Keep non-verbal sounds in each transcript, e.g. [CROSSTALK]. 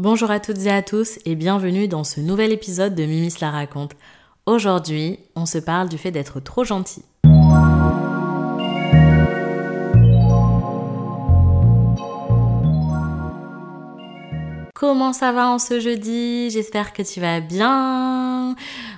Bonjour à toutes et à tous et bienvenue dans ce nouvel épisode de Mimi la raconte. Aujourd'hui, on se parle du fait d'être trop gentil. Comment ça va en ce jeudi? J'espère que tu vas bien.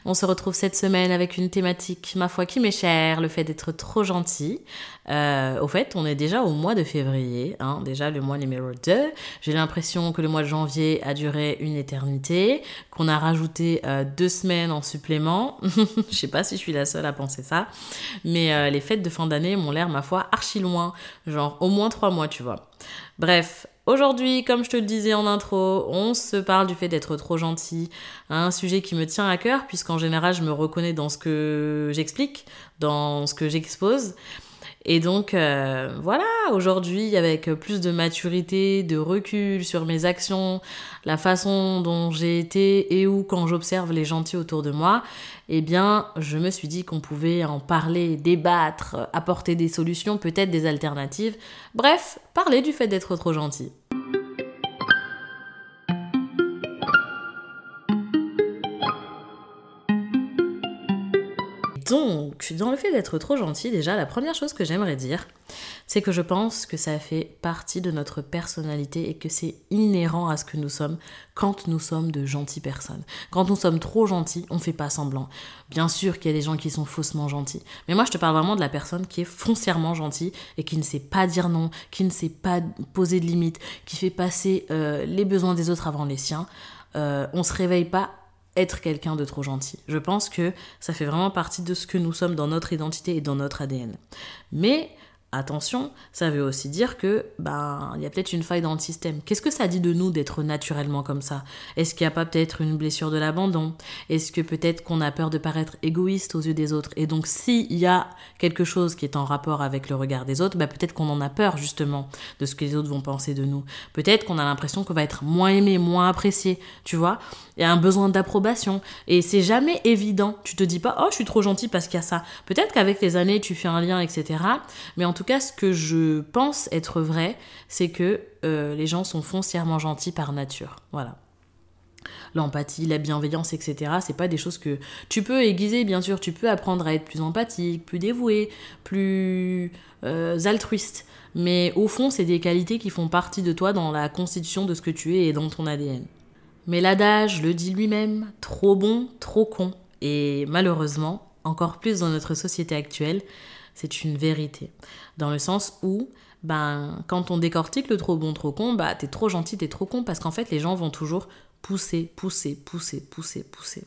On se retrouve cette semaine avec une thématique, ma foi, qui m'est chère, le fait d'être trop gentil. Euh, au fait, on est déjà au mois de février, hein, déjà le mois numéro 2. J'ai l'impression que le mois de janvier a duré une éternité, qu'on a rajouté euh, deux semaines en supplément. [LAUGHS] je sais pas si je suis la seule à penser ça, mais euh, les fêtes de fin d'année m'ont l'air, ma foi, archi loin, genre au moins trois mois, tu vois. Bref, Aujourd'hui, comme je te le disais en intro, on se parle du fait d'être trop gentil, un sujet qui me tient à cœur puisqu'en général je me reconnais dans ce que j'explique, dans ce que j'expose. Et donc euh, voilà, aujourd'hui avec plus de maturité, de recul sur mes actions, la façon dont j'ai été et où quand j'observe les gentils autour de moi, eh bien je me suis dit qu'on pouvait en parler, débattre, apporter des solutions, peut-être des alternatives. Bref, parler du fait d'être trop gentil. Donc, dans le fait d'être trop gentil, déjà, la première chose que j'aimerais dire, c'est que je pense que ça fait partie de notre personnalité et que c'est inhérent à ce que nous sommes quand nous sommes de gentilles personnes. Quand nous sommes trop gentils, on fait pas semblant. Bien sûr qu'il y a des gens qui sont faussement gentils, mais moi je te parle vraiment de la personne qui est foncièrement gentille et qui ne sait pas dire non, qui ne sait pas poser de limites, qui fait passer euh, les besoins des autres avant les siens. Euh, on se réveille pas être quelqu'un de trop gentil. Je pense que ça fait vraiment partie de ce que nous sommes dans notre identité et dans notre ADN. Mais Attention, ça veut aussi dire que ben il y a peut-être une faille dans le système. Qu'est-ce que ça dit de nous d'être naturellement comme ça? Est-ce qu'il n'y a pas peut-être une blessure de l'abandon? Est-ce que peut-être qu'on a peur de paraître égoïste aux yeux des autres? Et donc s'il y a quelque chose qui est en rapport avec le regard des autres, ben, peut-être qu'on en a peur justement de ce que les autres vont penser de nous. Peut-être qu'on a l'impression qu'on va être moins aimé, moins apprécié, tu vois? Il y a un besoin d'approbation et c'est jamais évident. Tu te dis pas "Oh, je suis trop gentil parce qu'il y a ça." Peut-être qu'avec les années, tu fais un lien etc. Mais en tout cas, ce que je pense être vrai, c'est que euh, les gens sont foncièrement gentils par nature. Voilà. L'empathie, la bienveillance, etc. C'est pas des choses que tu peux aiguiser, bien sûr. Tu peux apprendre à être plus empathique, plus dévoué, plus euh, altruiste. Mais au fond, c'est des qualités qui font partie de toi dans la constitution de ce que tu es et dans ton ADN. Mais l'adage le dit lui-même, trop bon, trop con. Et malheureusement, encore plus dans notre société actuelle, c'est une vérité. Dans le sens où, ben, quand on décortique le trop bon, trop con, bah, t'es trop gentil, t'es trop con, parce qu'en fait, les gens vont toujours pousser, pousser, pousser, pousser, pousser.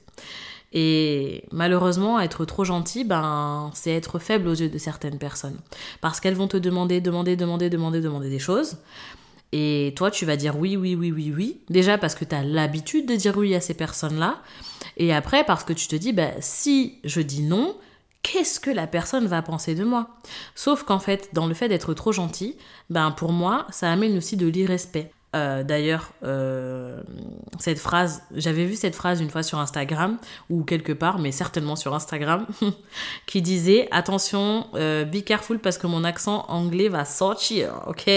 Et malheureusement, être trop gentil, ben, c'est être faible aux yeux de certaines personnes. Parce qu'elles vont te demander, demander, demander, demander, demander des choses. Et toi, tu vas dire oui, oui, oui, oui, oui. Déjà parce que tu as l'habitude de dire oui à ces personnes-là. Et après, parce que tu te dis, ben, si je dis non, qu'est-ce que la personne va penser de moi? Sauf qu'en fait, dans le fait d'être trop gentil, ben pour moi, ça amène aussi de l'irrespect. Euh, D'ailleurs, euh, cette phrase, j'avais vu cette phrase une fois sur Instagram ou quelque part, mais certainement sur Instagram, [LAUGHS] qui disait attention, euh, be careful parce que mon accent anglais va sortir, ok?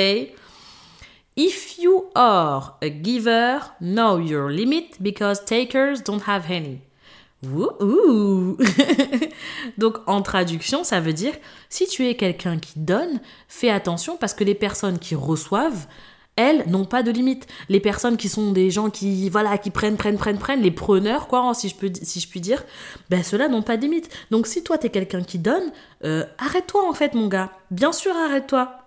If you are a giver, know your limit because takers don't have any. [LAUGHS] Donc en traduction, ça veut dire si tu es quelqu'un qui donne, fais attention parce que les personnes qui reçoivent, elles n'ont pas de limite. Les personnes qui sont des gens qui voilà qui prennent prennent prennent prennent les preneurs quoi si je peux si je puis dire, ben ceux-là n'ont pas de limite. Donc si toi tu es quelqu'un qui donne, euh, arrête-toi en fait mon gars. Bien sûr arrête-toi.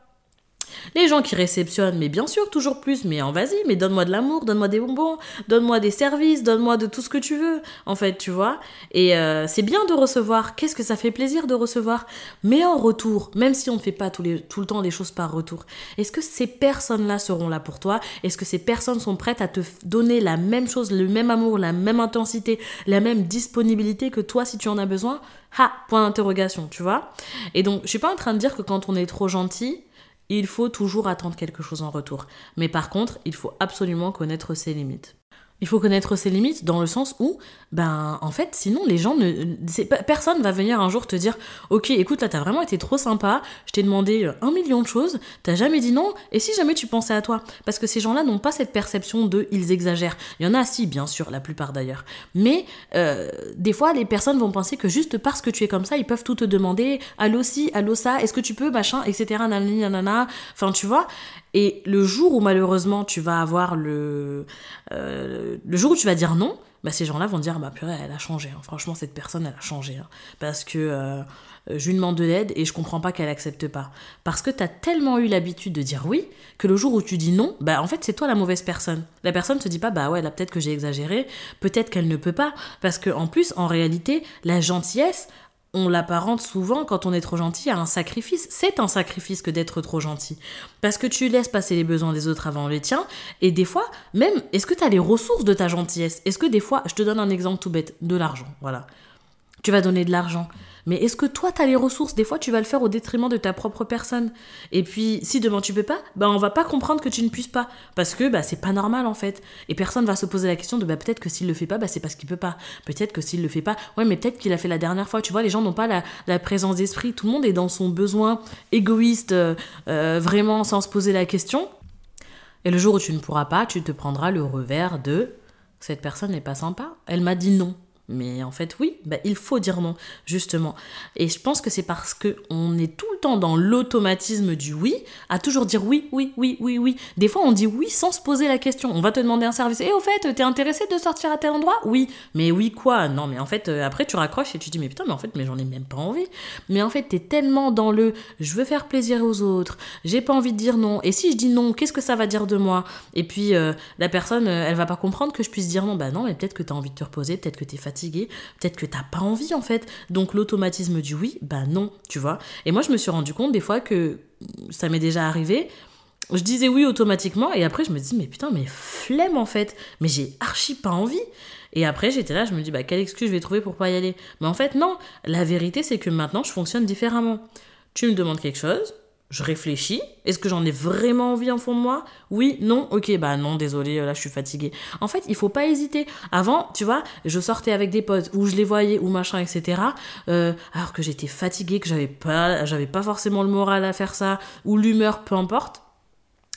Les gens qui réceptionnent, mais bien sûr, toujours plus, mais en vas-y, mais donne-moi de l'amour, donne-moi des bonbons, donne-moi des services, donne-moi de tout ce que tu veux, en fait, tu vois. Et euh, c'est bien de recevoir, qu'est-ce que ça fait plaisir de recevoir? Mais en retour, même si on ne fait pas tout, les, tout le temps des choses par retour, est-ce que ces personnes-là seront là pour toi? Est-ce que ces personnes sont prêtes à te donner la même chose, le même amour, la même intensité, la même disponibilité que toi si tu en as besoin? Ha! Point d'interrogation, tu vois. Et donc, je suis pas en train de dire que quand on est trop gentil, il faut toujours attendre quelque chose en retour. Mais par contre, il faut absolument connaître ses limites. Il faut connaître ses limites dans le sens où, ben, en fait, sinon les gens ne. Personne va venir un jour te dire Ok, écoute, là, t'as vraiment été trop sympa, je t'ai demandé euh, un million de choses, t'as jamais dit non, et si jamais tu pensais à toi? Parce que ces gens-là n'ont pas cette perception de ils exagèrent. Il y en a, si, bien sûr, la plupart d'ailleurs. Mais euh, des fois, les personnes vont penser que juste parce que tu es comme ça, ils peuvent tout te demander Allô, si, allô, ça, est-ce que tu peux, machin, etc. Nanani, nanana. Enfin, tu vois. Et le jour où malheureusement tu vas avoir le. Euh, le jour où tu vas dire non, bah, ces gens-là vont dire bah purée, elle a changé. Hein. Franchement, cette personne, elle a changé. Hein. Parce que euh, je lui demande de l'aide et je comprends pas qu'elle accepte pas. Parce que tu as tellement eu l'habitude de dire oui que le jour où tu dis non, bah en fait, c'est toi la mauvaise personne. La personne se dit pas bah ouais, là peut-être que j'ai exagéré, peut-être qu'elle ne peut pas. Parce que en plus, en réalité, la gentillesse, on l'apparente souvent quand on est trop gentil à un sacrifice. C'est un sacrifice que d'être trop gentil. Parce que tu laisses passer les besoins des autres avant les tiens. Et des fois, même, est-ce que tu as les ressources de ta gentillesse? Est-ce que des fois, je te donne un exemple tout bête, de l'argent, voilà. Tu vas donner de l'argent. Mais est-ce que toi, tu as les ressources? Des fois, tu vas le faire au détriment de ta propre personne. Et puis, si demain tu peux pas, bah, on va pas comprendre que tu ne puisses pas. Parce que bah, c'est pas normal, en fait. Et personne va se poser la question de bah, peut-être que s'il le fait pas, bah, c'est parce qu'il peut pas. Peut-être que s'il le fait pas, ouais, mais peut-être qu'il a fait la dernière fois. Tu vois, les gens n'ont pas la, présence d'esprit. Tout le monde est dans son besoin égoïste, euh, euh, vraiment sans se poser la question. Et le jour où tu ne pourras pas, tu te prendras le revers de cette personne n'est pas sympa. Elle m'a dit non. Mais en fait, oui, bah, il faut dire non, justement. Et je pense que c'est parce que on est tout le temps dans l'automatisme du oui, à toujours dire oui, oui, oui, oui, oui. Des fois, on dit oui sans se poser la question. On va te demander un service. Et eh, au fait, t'es intéressé de sortir à tel endroit? Oui. Mais oui, quoi? Non, mais en fait, euh, après, tu raccroches et tu dis, mais putain, mais en fait, mais j'en ai même pas envie. Mais en fait, t'es tellement dans le je veux faire plaisir aux autres, j'ai pas envie de dire non. Et si je dis non, qu'est-ce que ça va dire de moi? Et puis, euh, la personne, euh, elle va pas comprendre que je puisse dire non. Bah non, mais peut-être que t'as envie de te reposer, peut-être que t'es fatigué peut-être que t'as pas envie en fait. Donc l'automatisme du oui, bah non, tu vois. Et moi je me suis rendu compte des fois que ça m'est déjà arrivé. Je disais oui automatiquement et après je me dis mais putain mais flemme en fait, mais j'ai archi pas envie. Et après j'étais là, je me dis bah quelle excuse je vais trouver pour pas y aller? Mais en fait non, la vérité c'est que maintenant je fonctionne différemment. Tu me demandes quelque chose, je réfléchis. Est-ce que j'en ai vraiment envie en fond de moi? Oui, non, ok, bah non, désolé, là je suis fatiguée. En fait, il faut pas hésiter. Avant, tu vois, je sortais avec des potes où je les voyais ou machin, etc. Euh, alors que j'étais fatiguée, que j'avais pas, j'avais pas forcément le moral à faire ça ou l'humeur, peu importe.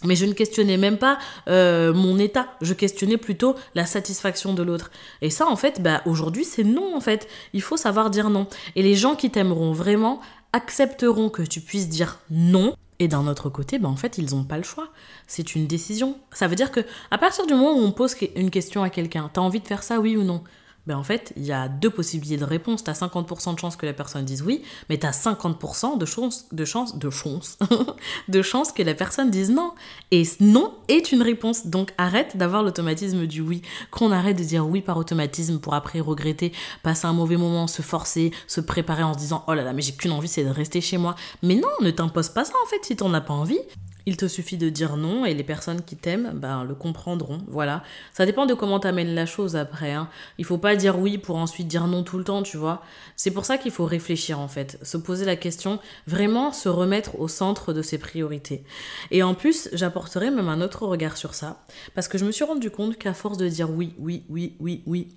Mais je ne questionnais même pas euh, mon état, je questionnais plutôt la satisfaction de l'autre. Et ça, en fait, bah, aujourd'hui, c'est non, en fait. Il faut savoir dire non. Et les gens qui t'aimeront vraiment accepteront que tu puisses dire non. Et d'un autre côté, ben en fait, ils n'ont pas le choix. C'est une décision. Ça veut dire que à partir du moment où on pose une question à quelqu'un, t'as envie de faire ça, oui ou non? Ben en fait, il y a deux possibilités de réponse. Tu as 50% de chance que la personne dise oui, mais tu as 50% de chance, de chance, de chance, [LAUGHS] de chance que la personne dise non. Et non est une réponse. Donc arrête d'avoir l'automatisme du oui. Qu'on arrête de dire oui par automatisme pour après regretter, passer un mauvais moment, se forcer, se préparer en se disant oh là là, mais j'ai qu'une envie, c'est de rester chez moi. Mais non, ne t'impose pas ça en fait si t'en as pas envie. Il te suffit de dire non et les personnes qui t'aiment ben, le comprendront. Voilà. Ça dépend de comment t'amènes la chose après. Hein. Il faut pas dire oui pour ensuite dire non tout le temps, tu vois. C'est pour ça qu'il faut réfléchir en fait. Se poser la question, vraiment se remettre au centre de ses priorités. Et en plus, j'apporterai même un autre regard sur ça. Parce que je me suis rendu compte qu'à force de dire oui, oui, oui, oui, oui,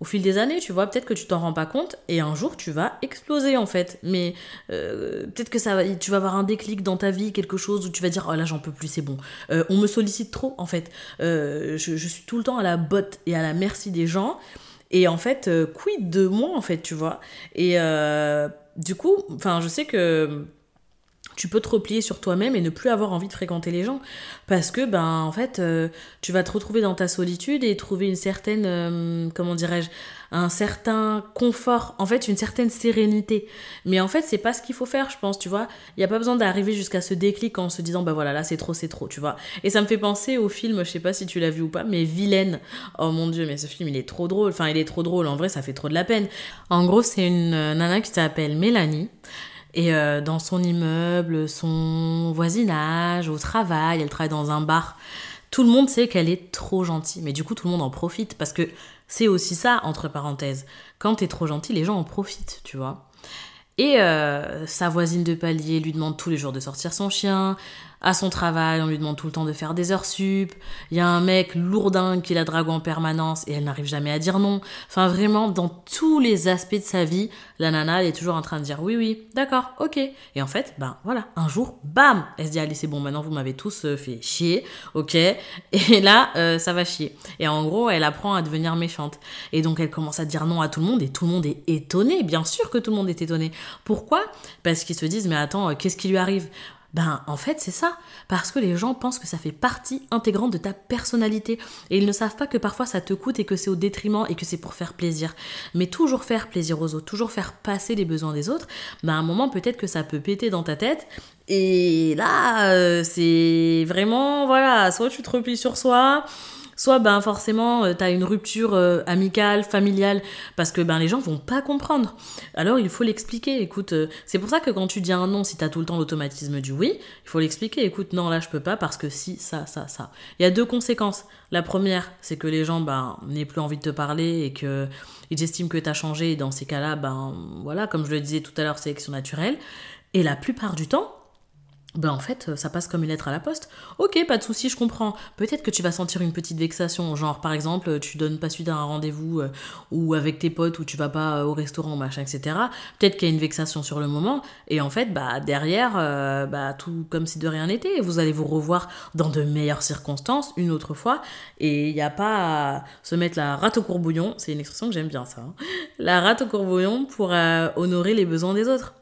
au fil des années, tu vois, peut-être que tu t'en rends pas compte et un jour tu vas exploser en fait. Mais euh, peut-être que ça, tu vas avoir un déclic dans ta vie, quelque chose où tu vas dire oh là j'en peux plus, c'est bon. Euh, on me sollicite trop en fait. Euh, je, je, suis tout le temps à la botte et à la merci des gens. Et en fait, quid de moi en fait, tu vois? Et du coup, enfin, je sais que tu peux te replier sur toi-même et ne plus avoir envie de fréquenter les gens. Parce que ben en fait euh, tu vas te retrouver dans ta solitude et trouver une certaine euh, comment dirais-je un certain confort en fait une certaine sérénité. Mais en fait c'est pas ce qu'il faut faire je pense tu vois. Il y a pas besoin d'arriver jusqu'à ce déclic en se disant bah voilà là c'est trop c'est trop tu vois. Et ça me fait penser au film je sais pas si tu l'as vu ou pas mais Vilaine. Oh mon dieu mais ce film il est trop drôle. Enfin il est trop drôle. En vrai ça fait trop de la peine. En gros c'est une euh, nana qui s'appelle Mélanie et euh, dans son immeuble, son voisinage, au travail, elle travaille dans un bar. Tout le monde sait qu'elle est trop gentille, mais du coup tout le monde en profite parce que c'est aussi ça, entre parenthèses. Quand t'es trop gentil, les gens en profitent, tu vois. Et euh, sa voisine de palier lui demande tous les jours de sortir son chien. À son travail, on lui demande tout le temps de faire des heures sup. Il y a un mec lourdin qui la drague en permanence et elle n'arrive jamais à dire non. Enfin, vraiment, dans tous les aspects de sa vie, la nana, elle est toujours en train de dire oui, oui, d'accord, ok. Et en fait, ben voilà, un jour, bam, elle se dit allez, c'est bon, maintenant vous m'avez tous euh, fait chier, ok. [LAUGHS] Et là, euh, ça va chier. Et en gros, elle apprend à devenir méchante. Et donc, elle commence à dire non à tout le monde et tout le monde est étonné. Bien sûr que tout le monde est étonné. Pourquoi? Parce qu'ils se disent mais attends, euh, qu'est-ce qui lui arrive? Ben, en fait, c'est ça. Parce que les gens pensent que ça fait partie intégrante de ta personnalité. Et ils ne savent pas que parfois ça te coûte et que c'est au détriment et que c'est pour faire plaisir. Mais toujours faire plaisir aux autres, toujours faire passer les besoins des autres, ben, à un moment, peut-être que ça peut péter dans ta tête. Et là, euh, c'est vraiment, voilà, soit tu te replies sur soi, soit ben forcément euh, tu as une rupture euh, amicale, familiale, parce que ben les gens vont pas comprendre. Alors il faut l'expliquer, écoute, euh, c'est pour ça que quand tu dis un non, si tu as tout le temps l'automatisme du oui, il faut l'expliquer, écoute, non là je peux pas parce que si, ça, ça, ça. Il y a deux conséquences. La première, c'est que les gens ben, n'aient plus envie de te parler et que ils estiment que tu as changé, et dans ces cas-là, ben voilà, comme je le disais tout à l'heure, sélection naturelle. Et la plupart du temps, ben en fait, ça passe comme une lettre à la poste. Ok, pas de souci, je comprends. Peut-être que tu vas sentir une petite vexation, genre par exemple, tu donnes pas suite à un rendez-vous euh, ou avec tes potes ou tu vas pas euh, au restaurant, machin, etc. Peut-être qu'il y a une vexation sur le moment et en fait, bah derrière, euh, bah tout comme si de rien n'était. Vous allez vous revoir dans de meilleures circonstances une autre fois et il n'y a pas à se mettre la rate au courbouillon. C'est une expression que j'aime bien ça. Hein. La rate au courbouillon pour honorer les besoins des autres.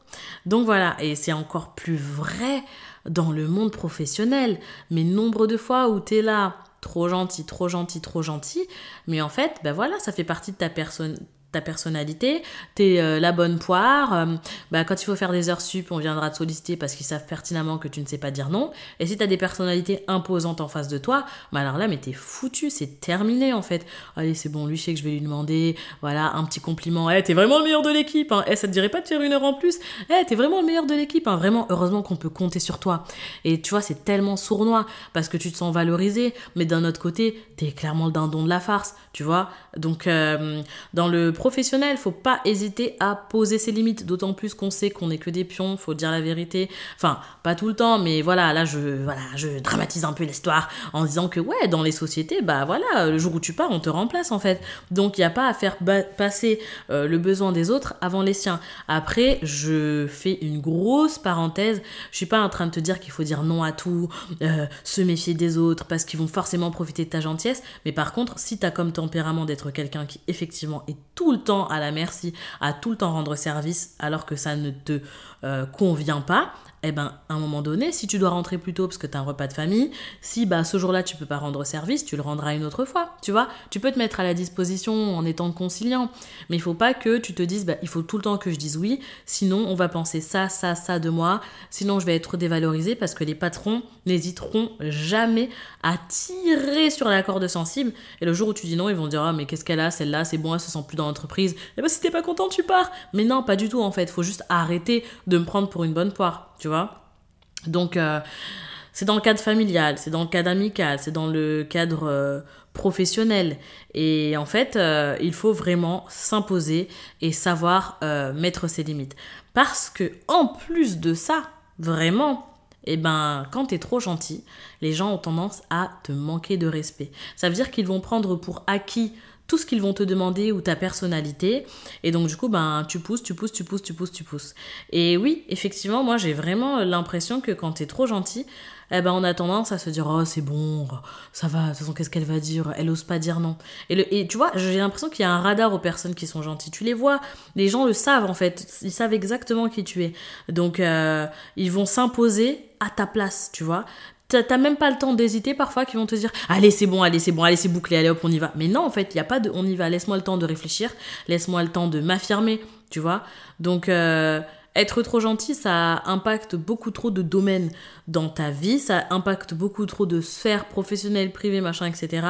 Donc voilà, et c'est encore plus vrai dans le monde professionnel. Mais nombre de fois où tu là, trop gentil, trop gentil, trop gentil, mais en fait, ben voilà, ça fait partie de ta personne ta personnalité, t'es euh, la bonne poire, euh, bah, quand il faut faire des heures sup, on viendra te solliciter parce qu'ils savent pertinemment que tu ne sais pas dire non. Et si t'as des personnalités imposantes en face de toi, bah alors là, mais t'es foutu, c'est terminé en fait. Allez, c'est bon, lui, je sais que je vais lui demander, voilà, un petit compliment. Eh, t'es vraiment le meilleur de l'équipe, hein. Eh, ça te dirait pas de faire une heure en plus? Eh, t'es vraiment le meilleur de l'équipe, hein. Vraiment, heureusement qu'on peut compter sur toi. Et tu vois, c'est tellement sournois parce que tu te sens valorisé, mais d'un autre côté, t'es clairement le dindon de la farce, tu vois? Donc, euh, dans le professionnel, faut pas hésiter à poser ses limites, d'autant plus qu'on sait qu'on n'est que des pions, faut dire la vérité. Enfin, pas tout le temps, mais voilà, là je voilà, je dramatise un peu l'histoire en disant que ouais, dans les sociétés, bah voilà, le jour où tu pars, on te remplace en fait. Donc il n'y a pas à faire passer euh, le besoin des autres avant les siens. Après, je fais une grosse parenthèse, je suis pas en train de te dire qu'il faut dire non à tout, euh, se méfier des autres parce qu'ils vont forcément profiter de ta gentillesse, mais par contre, si tu as comme tempérament d'être quelqu'un qui effectivement est tout le temps à la merci, à tout le temps rendre service alors que ça ne te euh, convient pas, eh ben, à un moment donné, si tu dois rentrer plus tôt parce que tu as un repas de famille, si bah, ce jour-là tu peux pas rendre service, tu le rendras une autre fois, tu vois. Tu peux te mettre à la disposition en étant conciliant, mais il faut pas que tu te dises, bah, il faut tout le temps que je dise oui, sinon on va penser ça, ça, ça de moi, sinon je vais être dévalorisé parce que les patrons n'hésiteront jamais à tirer sur la corde sensible, et le jour où tu dis non, ils vont dire, ah mais qu'est-ce qu'elle a, celle-là, c'est bon, elle se sent plus dans l'entreprise, eh ben si t'es pas content, tu pars. Mais non, pas du tout en fait, faut juste arrêter de me prendre pour une bonne poire, tu vois. Donc, euh, c'est dans le cadre familial, c'est dans le cadre amical, c'est dans le cadre euh, professionnel. Et en fait, euh, il faut vraiment s'imposer et savoir mettre ses limites. Parce que, en plus de ça, vraiment, et eh ben, quand tu es trop gentil, les gens ont tendance à te manquer de respect. Ça veut dire qu'ils vont prendre pour acquis tout ce qu'ils vont te demander ou ta personnalité. Et donc, du coup, ben, tu pousses, tu pousses, tu pousses, tu pousses, tu pousses. Et oui, effectivement, moi, j'ai vraiment l'impression que quand tu es trop gentil, eh ben, on a tendance à se dire, oh, c'est bon, ça va, de toute façon, qu'est-ce qu'elle va dire? Elle ose pas dire non. Et, le, et tu vois, j'ai l'impression qu'il y a un radar aux personnes qui sont gentilles. Tu les vois, les gens le savent, en fait. Ils savent exactement qui tu es. Donc, euh, ils vont s'imposer à ta place, tu vois. T'as même pas le temps d'hésiter parfois qui vont te dire allez c'est bon allez c'est bon allez c'est bouclé allez hop on y va. Mais non en fait il y a pas de on y va. Laisse-moi le temps de réfléchir. Laisse-moi le temps de m'affirmer tu vois. Donc euh, être trop gentil, ça impacte beaucoup trop de domaines dans ta vie, ça impacte beaucoup trop de sphères professionnelles, privées, machin, etc.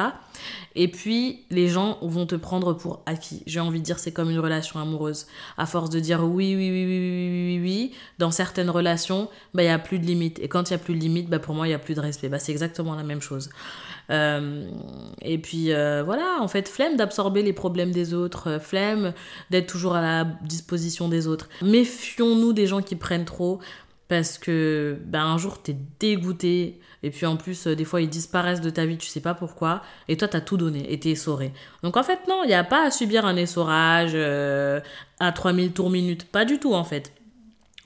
Et puis, les gens vont te prendre pour acquis. J'ai envie de dire, c'est comme une relation amoureuse. À force de dire oui, oui, oui, oui, oui, oui, oui, dans certaines relations, bah, il n'y a plus de limites. Et quand il n'y a plus de limites, bah, pour moi, il n'y a plus de respect. Bah, c'est exactement la même chose. Euh, et puis euh, voilà, en fait, flemme d'absorber les problèmes des autres, euh, flemme d'être toujours à la disposition des autres. Méfions-nous des gens qui prennent trop. parce que ben, un jour t'es dégoûté et puis en plus des fois ils disparaissent de ta vie tu sais pas pourquoi et toi t'as tout donné et t'es essoré donc en fait non il n'y a pas à subir un essorage euh, à 3000 tours minutes pas du tout en fait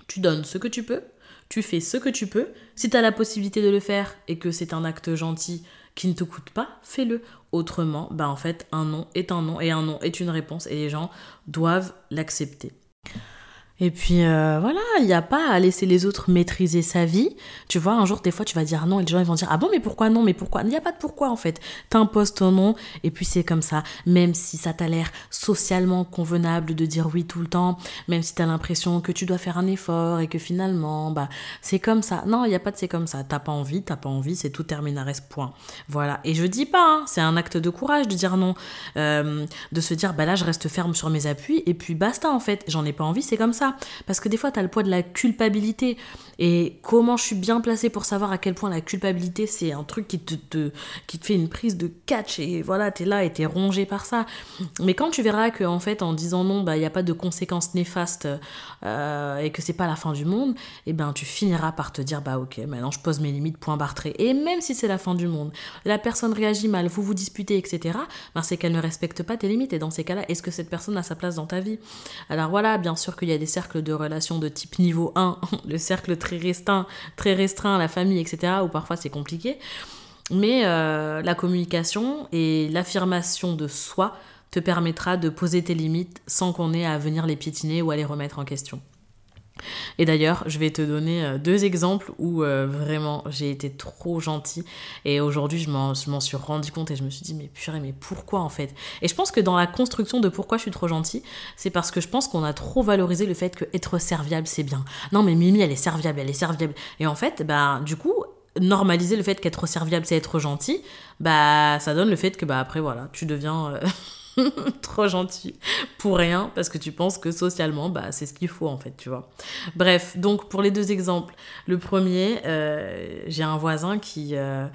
tu donnes ce que tu peux tu fais ce que tu peux si tu as la possibilité de le faire et que c'est un acte gentil qui ne te coûte pas fais-le. Autrement ben en fait un non est un non et un non est une réponse et les gens doivent l'accepter et puis euh, voilà, il n'y a pas à laisser les autres maîtriser sa vie. Tu vois, un jour, des fois, tu vas dire non et les gens ils vont dire ah bon, mais pourquoi non, mais pourquoi? Il n'y a pas de pourquoi en fait. T'imposes ton nom et puis c'est comme ça. Même si ça t'a l'air socialement convenable de dire oui tout le temps, même si tu as l'impression que tu dois faire un effort et que finalement, bah c'est comme ça. Non, il n'y a pas de c'est comme ça. T'as pas envie, t'as pas envie, c'est tout terminares point. Voilà. Et je dis pas, hein, c'est un acte de courage de dire non, euh, de se dire bah là je reste ferme sur mes appuis et puis basta en fait. J'en ai pas envie, c'est comme ça. Parce que des fois, tu as le poids de la culpabilité. Et comment je suis bien placée pour savoir à quel point la culpabilité, c'est un truc qui te, qui te fait une prise de catch. Et voilà, tu es là et tu es rongé par ça. Mais quand tu verras que en fait, en disant non, bah, il n'y a pas de conséquences néfastes euh, et que c'est pas la fin du monde, et eh ben tu finiras par te dire, bah ok, maintenant je pose mes limites, point bartré. Et même si c'est la fin du monde, la personne réagit mal, vous vous disputez, etc., ben, c'est qu'elle ne respecte pas tes limites. Et dans ces cas-là, est-ce que cette personne a sa place dans ta vie? Alors voilà, bien sûr qu'il y a des cercles de relations de type niveau 1, [LAUGHS] le cercle très restreint, très restreint, la famille, etc., où parfois c'est compliqué. Mais euh, la communication et l'affirmation de soi te permettra de poser tes limites sans qu'on ait à venir les piétiner ou à les remettre en question. Et d'ailleurs, je vais te donner euh, deux exemples où euh, vraiment j'ai été trop gentille et aujourd'hui je m'en suis rendu compte et je me suis dit mais purée mais pourquoi en fait? Et je pense que dans la construction de pourquoi je suis trop gentille, c'est parce que je pense qu'on a trop valorisé le fait que être serviable c'est bien. Non mais Mimi elle est serviable, elle est serviable. Et en fait, bah du coup, normaliser le fait qu'être serviable c'est être gentil, bah ça donne le fait que bah après voilà, tu deviens euh, [LAUGHS] [LAUGHS] trop gentil pour rien parce que tu penses que socialement bah c'est ce qu'il faut en fait tu vois. Bref donc pour les deux exemples. Le premier euh, j'ai un voisin qui euh,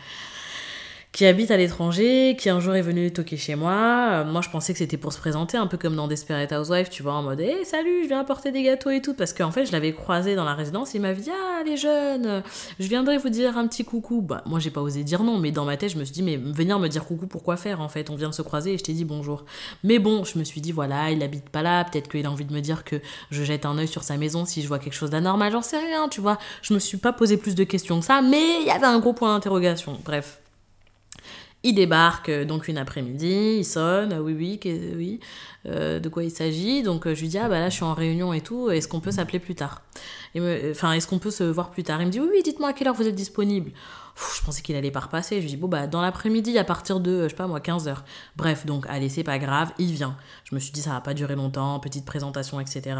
qui habite à l'étranger, qui un jour est venu toquer chez moi. Euh, moi, je pensais que c'était pour se présenter, un peu comme dans Desperate Housewives, tu vois, en mode Hey, salut, je viens apporter des gâteaux et tout. Parce qu'en fait, je l'avais croisé dans la résidence, il m'a dit Ah, les jeunes, je viendrai vous dire un petit coucou. Bah, moi, j'ai pas osé dire non, mais dans ma tête, je me suis dit Mais venir me dire coucou, pourquoi faire en fait? On vient de se croiser et je t'ai dit bonjour. Mais bon, je me suis dit Voilà, il habite pas là, peut-être qu'il a envie de me dire que je jette un œil sur sa maison si je vois quelque chose d'anormal, j'en sais rien, tu vois. Je me suis pas posé plus de questions que ça, mais il y avait un gros point d'interrogation. Bref. Il débarque euh, donc une après-midi, il sonne, oui, oui, oui, euh, de quoi il s'agit. Donc euh, je lui dis, ah bah là je suis en réunion et tout, est-ce qu'on peut s'appeler plus tard? Enfin, est-ce qu'on peut se voir plus tard? Il me dit, oui, oui, dites-moi à quelle heure vous êtes disponible. je pensais qu'il allait pas repasser. Je lui dis, bon, bah, dans l'après-midi, à partir de, je sais pas moi, 15h. Bref, donc, allez, c'est pas grave, il vient. Je me suis dit, ça va pas durer longtemps, petite présentation, etc.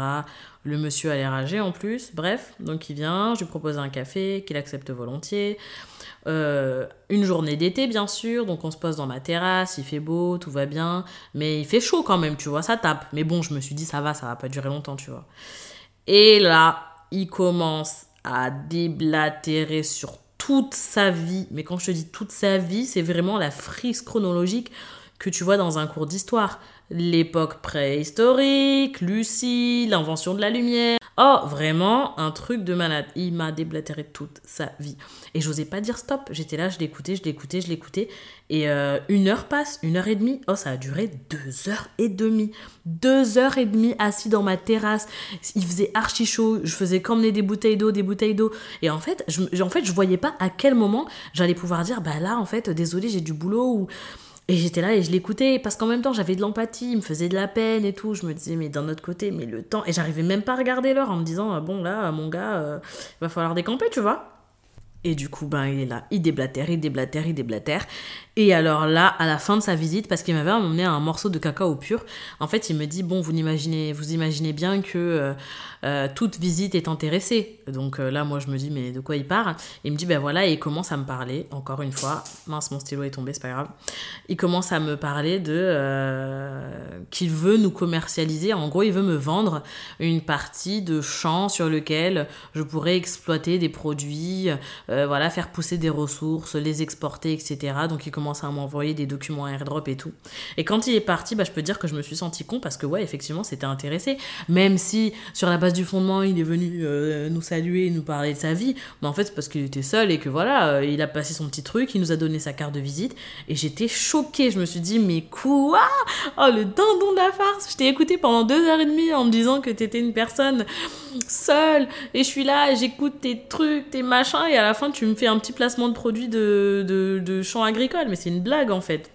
Le monsieur a l'air âgé en plus. Bref, donc il vient, je lui propose un café, qu'il accepte volontiers. Euh, une journée d'été, bien sûr, donc on se pose dans ma terrasse, il fait beau, tout va bien, mais il fait chaud quand même, tu ça tape. Mais bon, je me suis dit, ça va, ça va pas durer longtemps, tu vois. Et là, il commence à déblatérer sur toute sa vie. Mais quand je te dis toute sa vie, c'est vraiment la frise chronologique que tu vois dans un cours d'histoire. L'époque préhistorique, Lucie, l'invention de la lumière, Oh, vraiment, un truc de malade. Il m'a déblatéré toute sa vie. Et j'osais pas dire stop. J'étais là, je l'écoutais, je l'écoutais, je l'écoutais. Et euh, une heure passe, une heure et demie. Oh, ça a duré deux heures et demie. Deux heures et demie assis dans ma terrasse. Il faisait archi chaud. Je faisais qu'emmener des bouteilles d'eau, des bouteilles d'eau. Et en fait, je, en voyais pas à quel moment j'allais pouvoir dire, bah là, en fait, désolé, j'ai du boulot ou et j'étais là et je l'écoutais parce qu'en même temps j'avais de l'empathie, il me faisait de la peine et tout. Je me disais mais d'un autre côté, mais le temps. Et j'arrivais même pas à regarder l'heure en me disant ah bon là mon gars, euh, il va falloir décamper, tu vois. Et du coup, ben, il est là, il déblatère, il déblatère, il déblatère. Et alors là, à la fin de sa visite, parce qu'il m'avait emmené un morceau de cacao pur, en fait, il me dit, bon, vous imaginez, vous imaginez bien que euh, euh, toute visite est intéressée. Donc euh, là, moi, je me dis, mais de quoi il parle? Il me dit, ben voilà, et il commence à me parler, encore une fois, mince, mon stylo est tombé, c'est pas grave. Il commence à me parler de qu'il veut nous commercialiser. En gros, il veut me vendre une partie de champ sur lequel je pourrais exploiter des produits, voilà, faire pousser des ressources, les exporter, etc. Donc il commence à m'envoyer des documents airdrop et tout. Et quand il est parti, bah, je peux dire que je me suis senti con parce que, ouais, effectivement, c'était intéressé. Même si, sur la base du fondement, il est venu euh, nous saluer, nous parler de sa vie, mais en fait, c'est parce qu'il était seul et que voilà, euh, il a passé son petit truc, il nous a donné sa carte de visite. Et j'étais choquée. Je me suis dit, mais quoi? Oh, le dindon de la farce Je t'ai écouté pendant deux heures et demie en me disant que t'étais une personne seule et je suis là, j'écoute tes trucs, tes machins et à la fin, tu me fais un petit placement de produit de, de, de champ agricole. Mais c'est une blague en fait.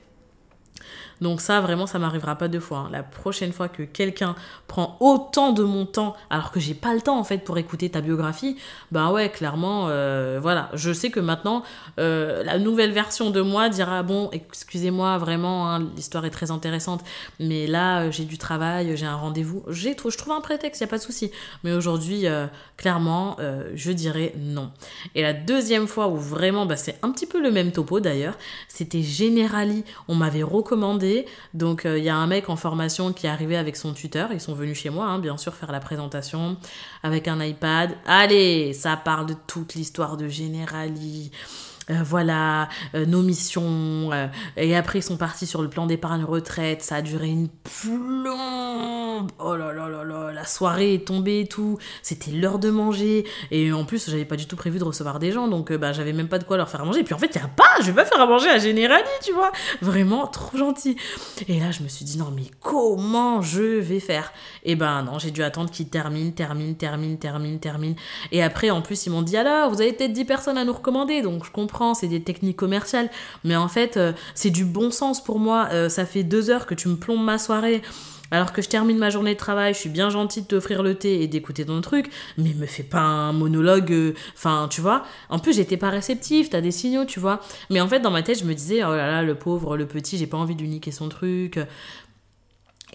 Donc ça, vraiment, ça m'arrivera pas deux fois. Hein. La prochaine fois que quelqu'un prend autant de mon temps, alors que j'ai pas le temps en fait pour écouter ta biographie, ben ouais, clairement, euh, voilà. Je sais que maintenant, euh, la nouvelle version de moi dira bon, excusez-moi, vraiment, hein, l'histoire est très intéressante, mais là, euh, j'ai du travail, j'ai un rendez-vous, je trouve un prétexte, y a pas de souci. Mais aujourd'hui, clairement, je dirais non. Et la deuxième fois où vraiment, bah, c'est un petit peu le même topo d'ailleurs, c'était Generali. On m'avait recommandé donc il euh, y a un mec en formation qui est arrivé avec son tuteur, ils sont venus chez moi, hein, bien sûr, faire la présentation avec un iPad. Allez, ça parle de toute l'histoire de Generali. Euh, voilà, euh, nos missions. et après, ils sont partis sur le plan d'épargne retraite. Ça a duré une plombe. Oh là là là là, la soirée est tombée et tout. C'était l'heure de manger. Et en plus, j'avais pas du tout prévu de recevoir des gens. Donc, bah, j'avais même pas de quoi leur faire manger. Et puis en fait, y a pas, je vais pas faire à manger à Générali, tu vois. Vraiment, trop gentil. Et là, je me suis dit, non, mais comment je vais faire? Et ben non, j'ai dû attendre qu'ils terminent, terminent, terminent, terminent, terminent. Et après, en plus, ils m'ont dit, alors, vous avez peut-être 10 personnes à nous recommander. Donc, je comprends c'est des techniques commerciales. Mais en fait, euh, c'est du bon sens pour moi. Euh, ça fait deux heures que tu me plombes ma soirée. Alors que je termine ma journée de travail, je suis bien gentille de t'offrir le thé et d'écouter ton truc, mais me fais pas un monologue, euh, enfin, tu vois. En plus, j'étais pas réceptive, t'as des signaux, tu vois. Mais en fait, dans ma tête, je me disais, oh là là, le pauvre, le petit, j'ai pas envie de niquer son truc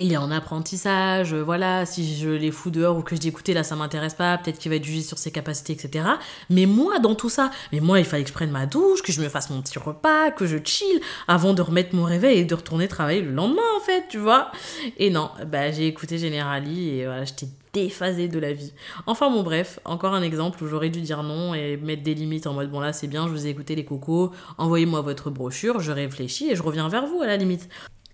il est en apprentissage, euh, voilà, si je les fous dehors ou que je dis écoutez là ça m'intéresse pas, peut-être qu'il va être jugé sur ses capacités, etc. Mais moi dans tout ça, mais moi il fallait que je prenne ma douche, que je me fasse mon petit repas, que je chill avant de remettre mon réveil et de retourner travailler le lendemain en fait, tu vois. Et non, bah j'ai écouté Generali et voilà, j'étais déphasée de la vie. Enfin bon bref, encore un exemple où j'aurais dû dire non et mettre des limites en mode bon là c'est bien, je vous ai écouté les cocos, envoyez-moi votre brochure, je réfléchis et je reviens vers vous à la limite.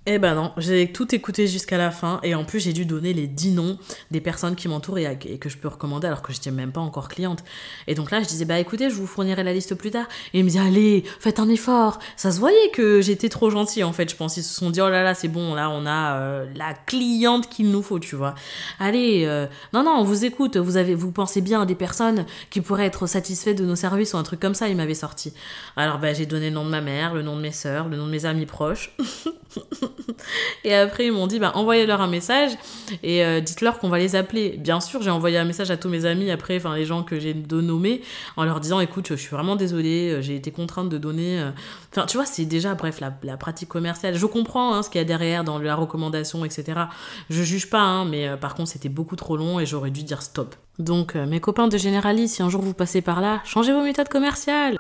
Eh ben non, j'ai tout écouté jusqu'à la fin et en plus j'ai dû donner les 10 noms des personnes qui m'entourent et, que je peux recommander alors que je n'étais même pas encore cliente. Et donc là je disais bah écoutez je vous fournirai la liste plus tard. Et il me dit allez faites un effort. Ça se voyait que j'étais trop gentille en fait je pense. Ils se sont dit oh là là c'est bon là on a euh, la cliente qu'il nous faut tu vois. Allez euh, non non on vous écoute vous avez vous pensez bien à des personnes qui pourraient être satisfaites de nos services ou un truc comme ça il m'avait sorti. Alors bah j'ai donné le nom de ma mère, le nom de mes sœurs, le nom de mes amis proches. [LAUGHS] [LAUGHS] et après, ils m'ont dit, bah, envoyez-leur un message et euh, dites-leur qu'on va les appeler. Bien sûr, j'ai envoyé un message à tous mes amis après, enfin, les gens que j'ai nommés, en leur disant, écoute, je suis vraiment désolée, euh, j'ai été contrainte de donner. Euh, enfin, tu vois, c'est déjà, bref, la, pratique commerciale. Je comprends hein, ce qu'il y a derrière dans la recommandation, etc. Je juge pas, hein, mais par contre, c'était beaucoup trop long et j'aurais dû dire stop. Donc, mes copains de Generali, si un jour vous passez par là, changez vos méthodes commerciales.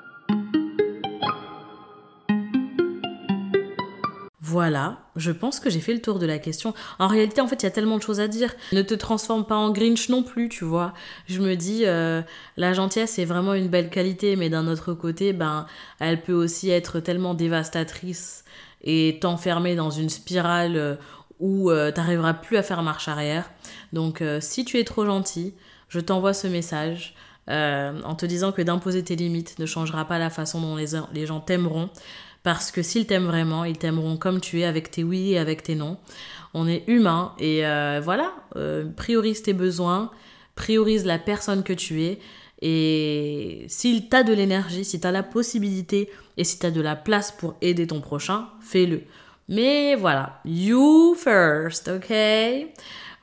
Voilà, je pense que j'ai fait le tour de la question. En réalité, en fait, il y a tellement de choses à dire. Ne te transforme pas en Grinch non plus, tu vois. Je me dis, euh, la gentillesse est vraiment une belle qualité, mais d'un autre côté, ben, elle peut aussi être tellement dévastatrice et t'enfermer dans une spirale euh, où euh, t'arriveras plus à faire marche arrière. Donc, si tu es trop gentil, je t'envoie ce message. en te disant que d'imposer tes limites ne changera pas la façon dont les gens t'aimeront, parce que s'ils t'aiment vraiment, ils t'aimeront comme tu es, avec tes oui et avec tes non. On est humain et euh, voilà, euh, priorise tes besoins, priorise la personne que tu es. Et s'il t'a de l'énergie, si tu as la possibilité et si tu as de la place pour aider ton prochain, fais-le. Mais voilà, you first, ok?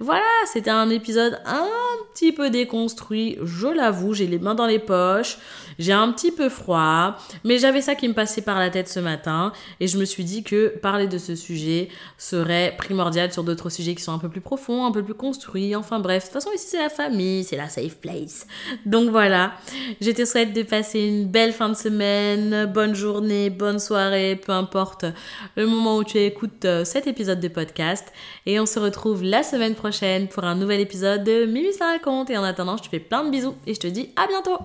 Voilà, c'était un épisode un petit peu déconstruit, je l'avoue, j'ai les mains dans les poches, j'ai un petit peu froid, mais j'avais ça qui me passait par la tête ce matin et je me suis dit que parler de ce sujet serait primordial sur d'autres sujets qui sont un peu plus profonds, un peu plus construits, enfin bref, de toute façon ici c'est la famille, c'est la safe place. Donc voilà, je te souhaite de passer une belle fin de semaine, bonne journée, bonne soirée, peu importe le moment où tu écoutes euh, cet épisode de podcast et on se retrouve la semaine pour un nouvel épisode de Mimi ça raconte. Et en attendant, je te fais plein de bisous et je te dis à bientôt